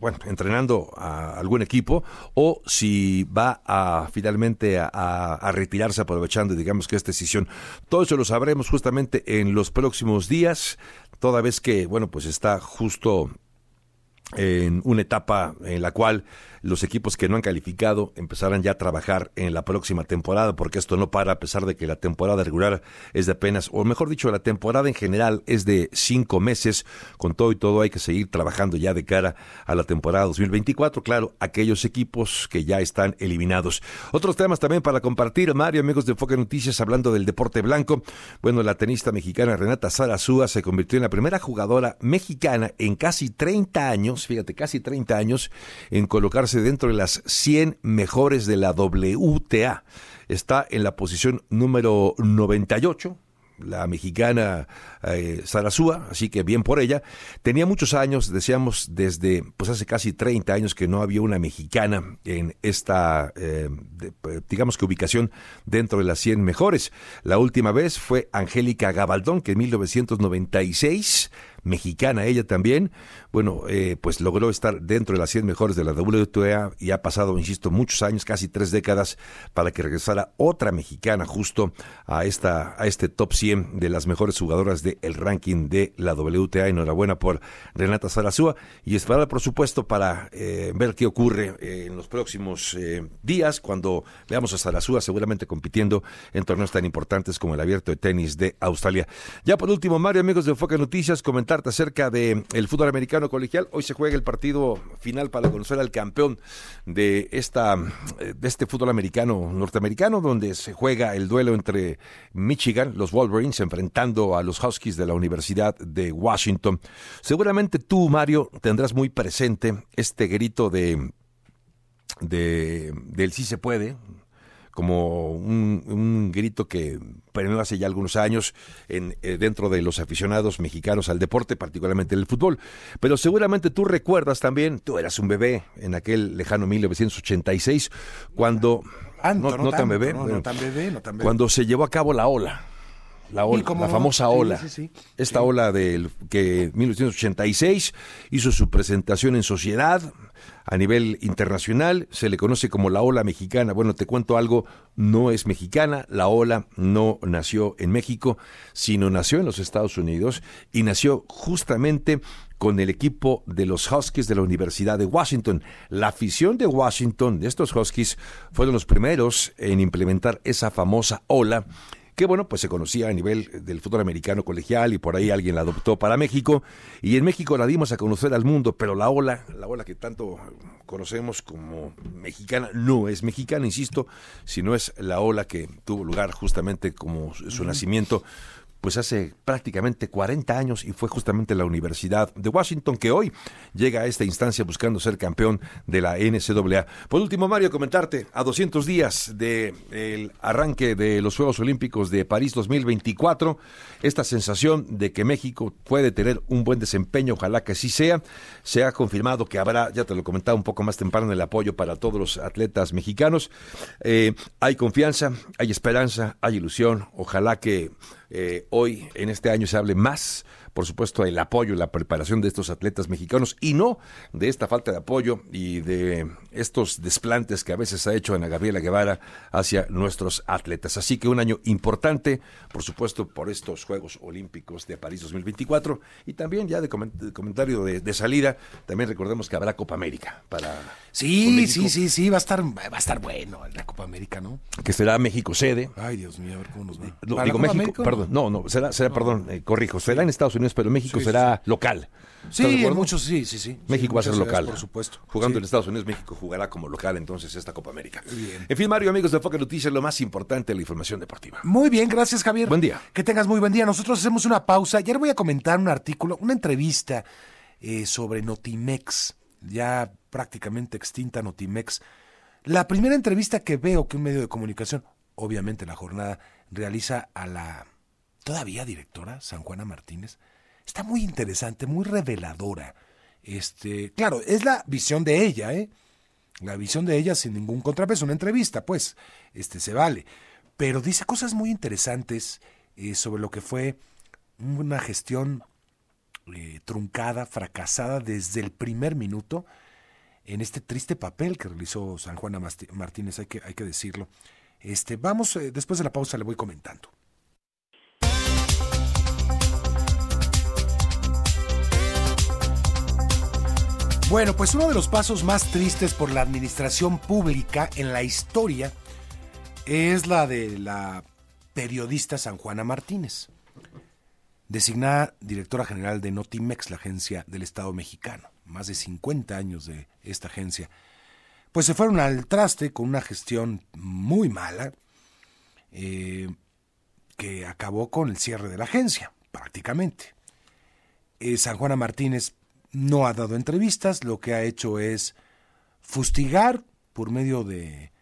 bueno, entrenando a algún equipo, o si va a finalmente a, a retirarse aprovechando, digamos que esta decisión. Todo eso lo sabremos justamente en los próximos días, toda vez que, bueno, pues está justo en una etapa en la cual los equipos que no han calificado empezarán ya a trabajar en la próxima temporada, porque esto no para a pesar de que la temporada regular es de apenas, o mejor dicho, la temporada en general es de cinco meses. Con todo y todo hay que seguir trabajando ya de cara a la temporada 2024. Claro, aquellos equipos que ya están eliminados. Otros temas también para compartir, Mario, amigos de Enfoque Noticias, hablando del deporte blanco. Bueno, la tenista mexicana Renata Sarazúa se convirtió en la primera jugadora mexicana en casi 30 años, fíjate, casi 30 años, en colocarse dentro de las 100 mejores de la WTA. Está en la posición número 98, la mexicana eh, así que bien por ella. Tenía muchos años, decíamos desde pues hace casi 30 años que no había una mexicana en esta, eh, digamos que ubicación dentro de las 100 mejores. La última vez fue Angélica Gabaldón, que en 1996 mexicana ella también, bueno, eh, pues logró estar dentro de las 100 mejores de la WTA y ha pasado, insisto, muchos años, casi tres décadas, para que regresara otra mexicana justo a, esta, a este top 100 de las mejores jugadoras del ranking de la WTA. Enhorabuena por Renata Zarazúa y esperar, por supuesto, para eh, ver qué ocurre eh, en los próximos días cuando veamos a Zarazúa seguramente compitiendo en torneos tan importantes como el abierto de tenis de Australia. Ya por último, Mario, amigos de Enfoque Noticias, comentar acerca del el fútbol americano colegial. Hoy se juega el partido final para conocer al campeón de esta de este fútbol americano norteamericano, donde se juega el duelo entre Michigan, los Wolverines, enfrentando a los Huskies de la Universidad de Washington. Seguramente tú, Mario, tendrás muy presente este grito de de del sí se puede, como un, grito que premió hace ya algunos años en, eh, dentro de los aficionados mexicanos al deporte, particularmente el fútbol. Pero seguramente tú recuerdas también, tú eras un bebé en aquel lejano 1986, cuando... no, tan, bebé, Cuando se llevó a cabo la ola. La, ola, la famosa ola. Esta ola del que 1986 hizo su presentación en sociedad, a nivel internacional, se le conoce como la ola mexicana. Bueno, te cuento algo, no es mexicana, la ola no nació en México, sino nació en los Estados Unidos y nació justamente con el equipo de los Huskies de la Universidad de Washington. La afición de Washington, de estos Huskies, fueron los primeros en implementar esa famosa ola que bueno, pues se conocía a nivel del fútbol americano colegial y por ahí alguien la adoptó para México. Y en México la dimos a conocer al mundo, pero la ola, la ola que tanto conocemos como mexicana, no es mexicana, insisto, sino es la ola que tuvo lugar justamente como su nacimiento pues hace prácticamente 40 años y fue justamente la Universidad de Washington que hoy llega a esta instancia buscando ser campeón de la NCAA. Por último, Mario, comentarte a 200 días del arranque de los Juegos Olímpicos de París 2024, esta sensación de que México puede tener un buen desempeño, ojalá que así sea, se ha confirmado que habrá, ya te lo comentaba un poco más temprano, el apoyo para todos los atletas mexicanos. Eh, hay confianza, hay esperanza, hay ilusión, ojalá que eh, hoy en este año se hable más por supuesto, el apoyo y la preparación de estos atletas mexicanos y no de esta falta de apoyo y de estos desplantes que a veces ha hecho Ana Gabriela Guevara hacia nuestros atletas. Así que un año importante, por supuesto, por estos Juegos Olímpicos de París 2024 y también ya de, comentario de, salida, también recordemos que habrá Copa América para... Sí, sí, sí, sí, va a estar, va a estar bueno la Copa América, ¿no? Que será México sede. Ay, Dios mío, a ver cómo nos va. No, digo México, perdón, no, no, será, será perdón, eh, corrijo, será en Estados Unidos pero México será local. Sí, muchos sí, sí, sí. México va a ser local. Por supuesto. Jugando en Estados Unidos, México jugará como local entonces esta Copa América. En fin, Mario, amigos de Foca Noticias, lo más importante la información deportiva. Muy bien, gracias, Javier. Buen día. Que tengas muy buen día. Nosotros hacemos una pausa. Ayer voy a comentar un artículo, una entrevista eh, sobre Notimex, ya prácticamente extinta Notimex. La primera entrevista que veo que un medio de comunicación, obviamente la jornada, realiza a la todavía directora, San Juana Martínez, está muy interesante, muy reveladora. Este, claro, es la visión de ella, ¿eh? La visión de ella sin ningún contrapeso, una entrevista, pues, este se vale. Pero dice cosas muy interesantes eh, sobre lo que fue una gestión eh, truncada, fracasada desde el primer minuto en este triste papel que realizó San Juana Martínez, hay que, hay que decirlo. Este, vamos, eh, después de la pausa le voy comentando. Bueno, pues uno de los pasos más tristes por la administración pública en la historia es la de la periodista San Juana Martínez, designada directora general de Notimex, la agencia del Estado mexicano, más de 50 años de esta agencia. Pues se fueron al traste con una gestión muy mala eh, que acabó con el cierre de la agencia, prácticamente. Eh, San Juana Martínez no ha dado entrevistas, lo que ha hecho es fustigar por medio de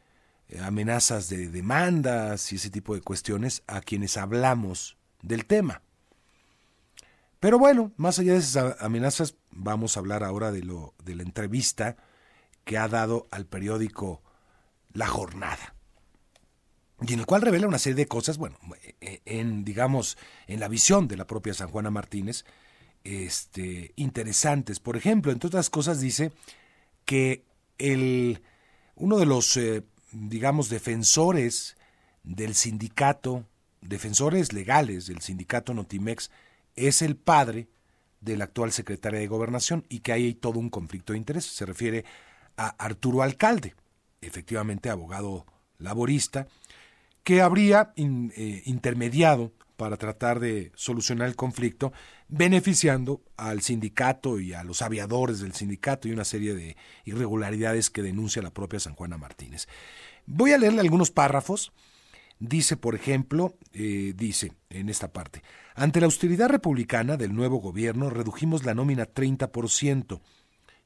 eh, amenazas de demandas y ese tipo de cuestiones a quienes hablamos del tema. Pero bueno, más allá de esas amenazas, vamos a hablar ahora de, lo, de la entrevista que ha dado al periódico La Jornada. Y en el cual revela una serie de cosas, bueno, eh, en, digamos, en la visión de la propia San Juana Martínez, este, interesantes. Por ejemplo, entre otras cosas, dice que el, uno de los, eh, digamos, defensores del sindicato, defensores legales del sindicato Notimex, es el padre de la actual secretaria de Gobernación y que hay todo un conflicto de interés. Se refiere a Arturo Alcalde, efectivamente abogado laborista, que habría eh, intermediado para tratar de solucionar el conflicto, beneficiando al sindicato y a los aviadores del sindicato y una serie de irregularidades que denuncia la propia San Juana Martínez. Voy a leerle algunos párrafos. Dice, por ejemplo, eh, dice en esta parte, ante la austeridad republicana del nuevo gobierno redujimos la nómina 30%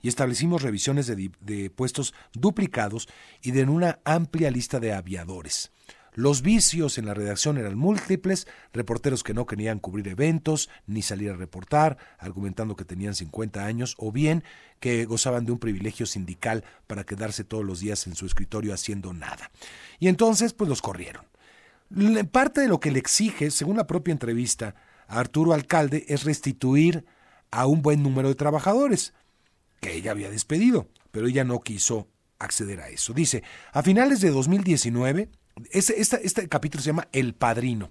y establecimos revisiones de, de puestos duplicados y de una amplia lista de aviadores. Los vicios en la redacción eran múltiples, reporteros que no querían cubrir eventos ni salir a reportar, argumentando que tenían 50 años, o bien que gozaban de un privilegio sindical para quedarse todos los días en su escritorio haciendo nada. Y entonces, pues los corrieron. Parte de lo que le exige, según la propia entrevista a Arturo Alcalde, es restituir a un buen número de trabajadores que ella había despedido, pero ella no quiso acceder a eso. Dice, a finales de 2019, este, capítulo se llama El Padrino.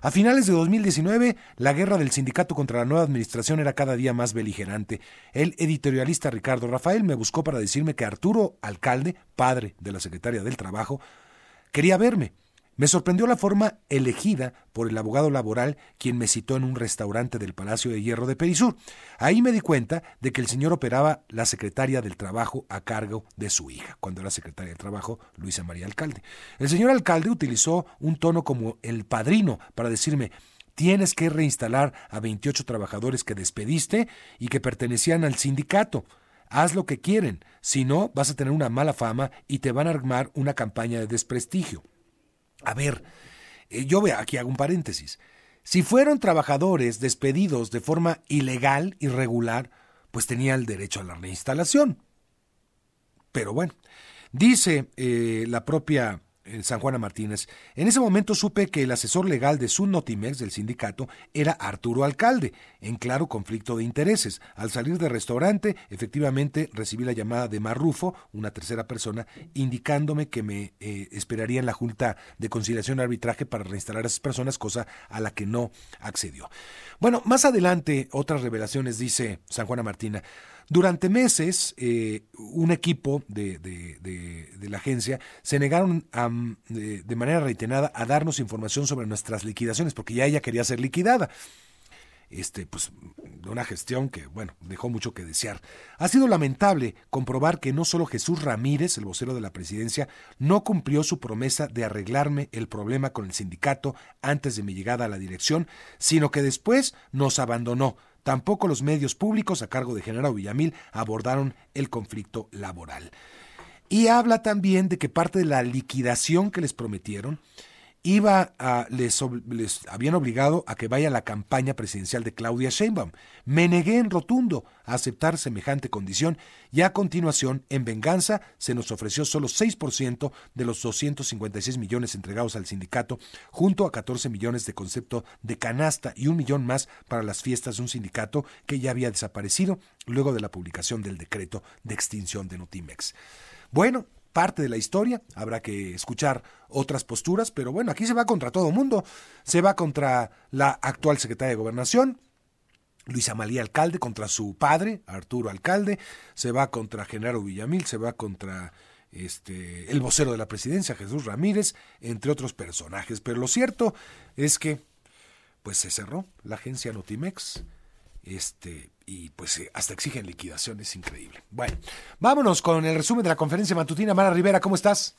A finales de 2019, la guerra del sindicato contra la nueva administración era cada día más beligerante. El editorialista Ricardo Rafael me buscó para decirme que Arturo Alcalde, padre de la secretaria del Trabajo, quería verme. Me sorprendió la forma elegida por el abogado laboral quien me citó en un restaurante del Palacio de Hierro de Perisur. Ahí me di cuenta de que el señor operaba la secretaria del trabajo a cargo de su hija, cuando era secretaria del trabajo Luisa María Alcalde. El señor alcalde utilizó un tono como el padrino para decirme tienes que reinstalar a 28 trabajadores que despediste y que pertenecían al sindicato. Haz lo que quieren, si no vas a tener una mala fama y te van a armar una campaña de desprestigio. A ver, eh, yo veo aquí hago un paréntesis. Si fueron trabajadores despedidos de forma ilegal, irregular, pues tenía el derecho a la reinstalación. Pero bueno, dice eh, la propia San Juana Martínez. En ese momento supe que el asesor legal de Notimex del sindicato era Arturo Alcalde, en claro conflicto de intereses. Al salir del restaurante, efectivamente recibí la llamada de Marrufo, una tercera persona, indicándome que me eh, esperaría en la Junta de Conciliación y Arbitraje para reinstalar a esas personas, cosa a la que no accedió. Bueno, más adelante, otras revelaciones, dice San Juana Martina. Durante meses, eh, un equipo de, de, la agencia se negaron de, manera reiterada a darnos información sobre nuestras liquidaciones, porque ya ella quería ser liquidada este, pues, de una gestión que, bueno, dejó mucho que desear. Ha sido lamentable comprobar que no solo Jesús Ramírez, el vocero de la presidencia, no cumplió su promesa de arreglarme el problema con el sindicato antes de mi llegada a la dirección, sino que después nos abandonó, Tampoco los medios públicos a cargo de General Villamil abordaron el conflicto laboral. Y habla también de que parte de la liquidación que les prometieron iba a, les, habían obligado a que vaya a la campaña presidencial de Claudia Sheinbaum. Me negué en rotundo a aceptar semejante condición y a continuación, en venganza, se nos ofreció solo 6% de los 256 millones entregados al sindicato, junto a 14 millones de concepto de canasta y un millón más para las fiestas de un sindicato que ya había desaparecido luego de la publicación del decreto de extinción de Notimex. Bueno, parte de la historia, habrá que escuchar otras posturas, pero bueno, aquí se va contra todo mundo, se va contra la actual secretaria de Gobernación, Luis Amalí Alcalde contra su padre, Arturo Alcalde, se va contra Genaro Villamil, se va contra este el vocero de la presidencia, Jesús Ramírez, entre otros personajes. Pero lo cierto es que pues se cerró la agencia Notimex. Este, y pues eh, hasta exigen liquidación, es increíble. Bueno, vámonos con el resumen de la conferencia matutina. Mara Rivera, ¿cómo estás?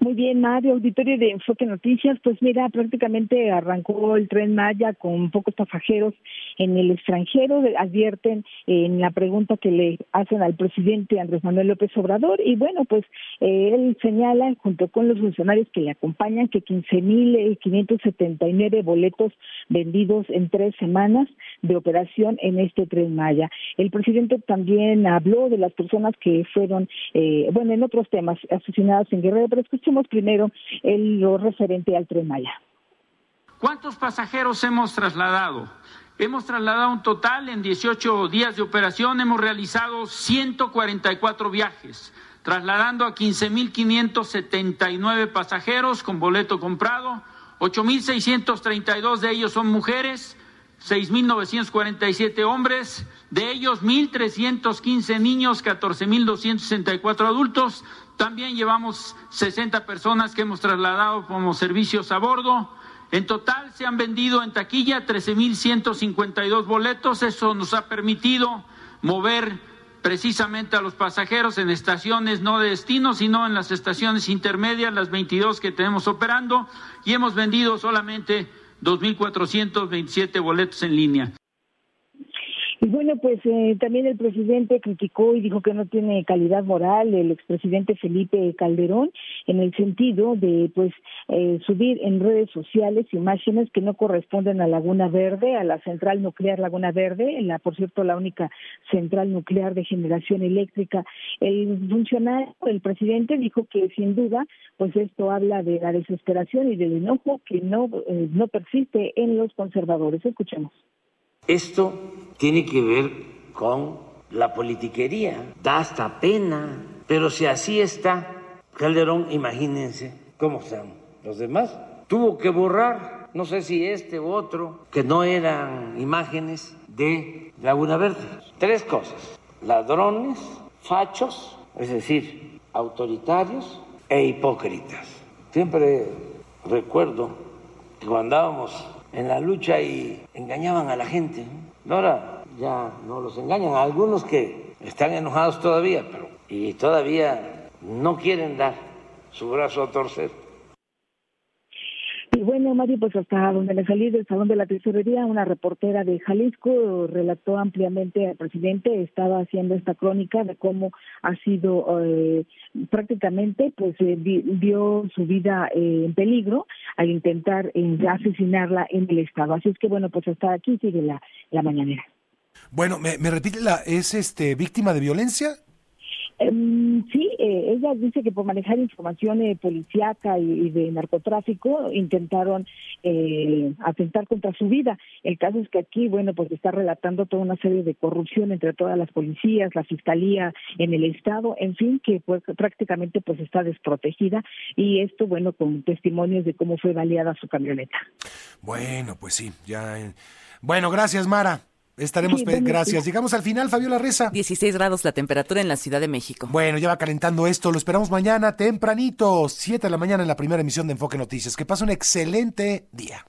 Muy bien, Mario, auditorio de Enfoque Noticias. Pues mira, prácticamente arrancó el tren Maya con pocos pasajeros en el extranjero. Advierten en la pregunta que le hacen al presidente Andrés Manuel López Obrador. Y bueno, pues eh, él señala, junto con los funcionarios que le acompañan, que 15.579 boletos vendidos en tres semanas de operación en este tren Maya. El presidente también habló de las personas que fueron, eh, bueno, en otros temas, asesinados en Guerrero, pero escuchemos primero el, lo referente al Tren Maya. ¿Cuántos pasajeros hemos trasladado? Hemos trasladado un total en 18 días de operación, hemos realizado 144 viajes, trasladando a 15.579 pasajeros con boleto comprado, 8.632 de ellos son mujeres, 6.947 hombres, de ellos 1.315 niños, 14.264 adultos, también llevamos 60 personas que hemos trasladado como servicios a bordo. En total se han vendido en taquilla 13.152 boletos. Eso nos ha permitido mover precisamente a los pasajeros en estaciones no de destino, sino en las estaciones intermedias, las 22 que tenemos operando, y hemos vendido solamente 2.427 boletos en línea. Bueno, pues eh, también el presidente criticó y dijo que no tiene calidad moral el expresidente Felipe Calderón en el sentido de pues eh, subir en redes sociales imágenes que no corresponden a Laguna Verde, a la central nuclear Laguna Verde, en la por cierto la única central nuclear de generación eléctrica. El funcionario, el presidente dijo que sin duda pues esto habla de la desesperación y del enojo que no eh, no persiste en los conservadores. Escuchemos. Esto tiene que ver con la politiquería, da hasta pena, pero si así está Calderón, imagínense cómo están los demás. Tuvo que borrar, no sé si este u otro, que no eran imágenes de Laguna Verde. Tres cosas, ladrones, fachos, es decir, autoritarios e hipócritas. Siempre recuerdo que cuando andábamos en la lucha y engañaban a la gente. Ahora ya no los engañan, algunos que están enojados todavía, pero y todavía no quieren dar su brazo a torcer. Bueno, Mario, pues hasta donde le salí del Salón de la Tesorería, una reportera de Jalisco relató ampliamente al presidente, estaba haciendo esta crónica de cómo ha sido eh, prácticamente, pues eh, vio su vida eh, en peligro al intentar asesinarla en el Estado. Así es que bueno, pues hasta aquí sigue la, la mañanera. Bueno, me, me repite, la, ¿es este víctima de violencia? Em, sí, eh, ella dice que por manejar información eh, policíaca y, de narcotráfico intentaron eh, atentar contra su vida. El caso es que aquí, bueno, pues está relatando toda una serie de corrupción entre todas las policías, la fiscalía en el estado, en fin, que pues prácticamente pues está desprotegida y esto, bueno, con testimonios de cómo fue baleada su camioneta. Bueno, pues sí, ya. Bueno, gracias, Mara. Estaremos, gracias. Llegamos al final, Fabiola Reza. 16 grados la temperatura en la Ciudad de México. Bueno, ya va calentando esto. Lo esperamos mañana tempranito, 7 de la mañana en la primera emisión de Enfoque Noticias. Que pase un excelente día.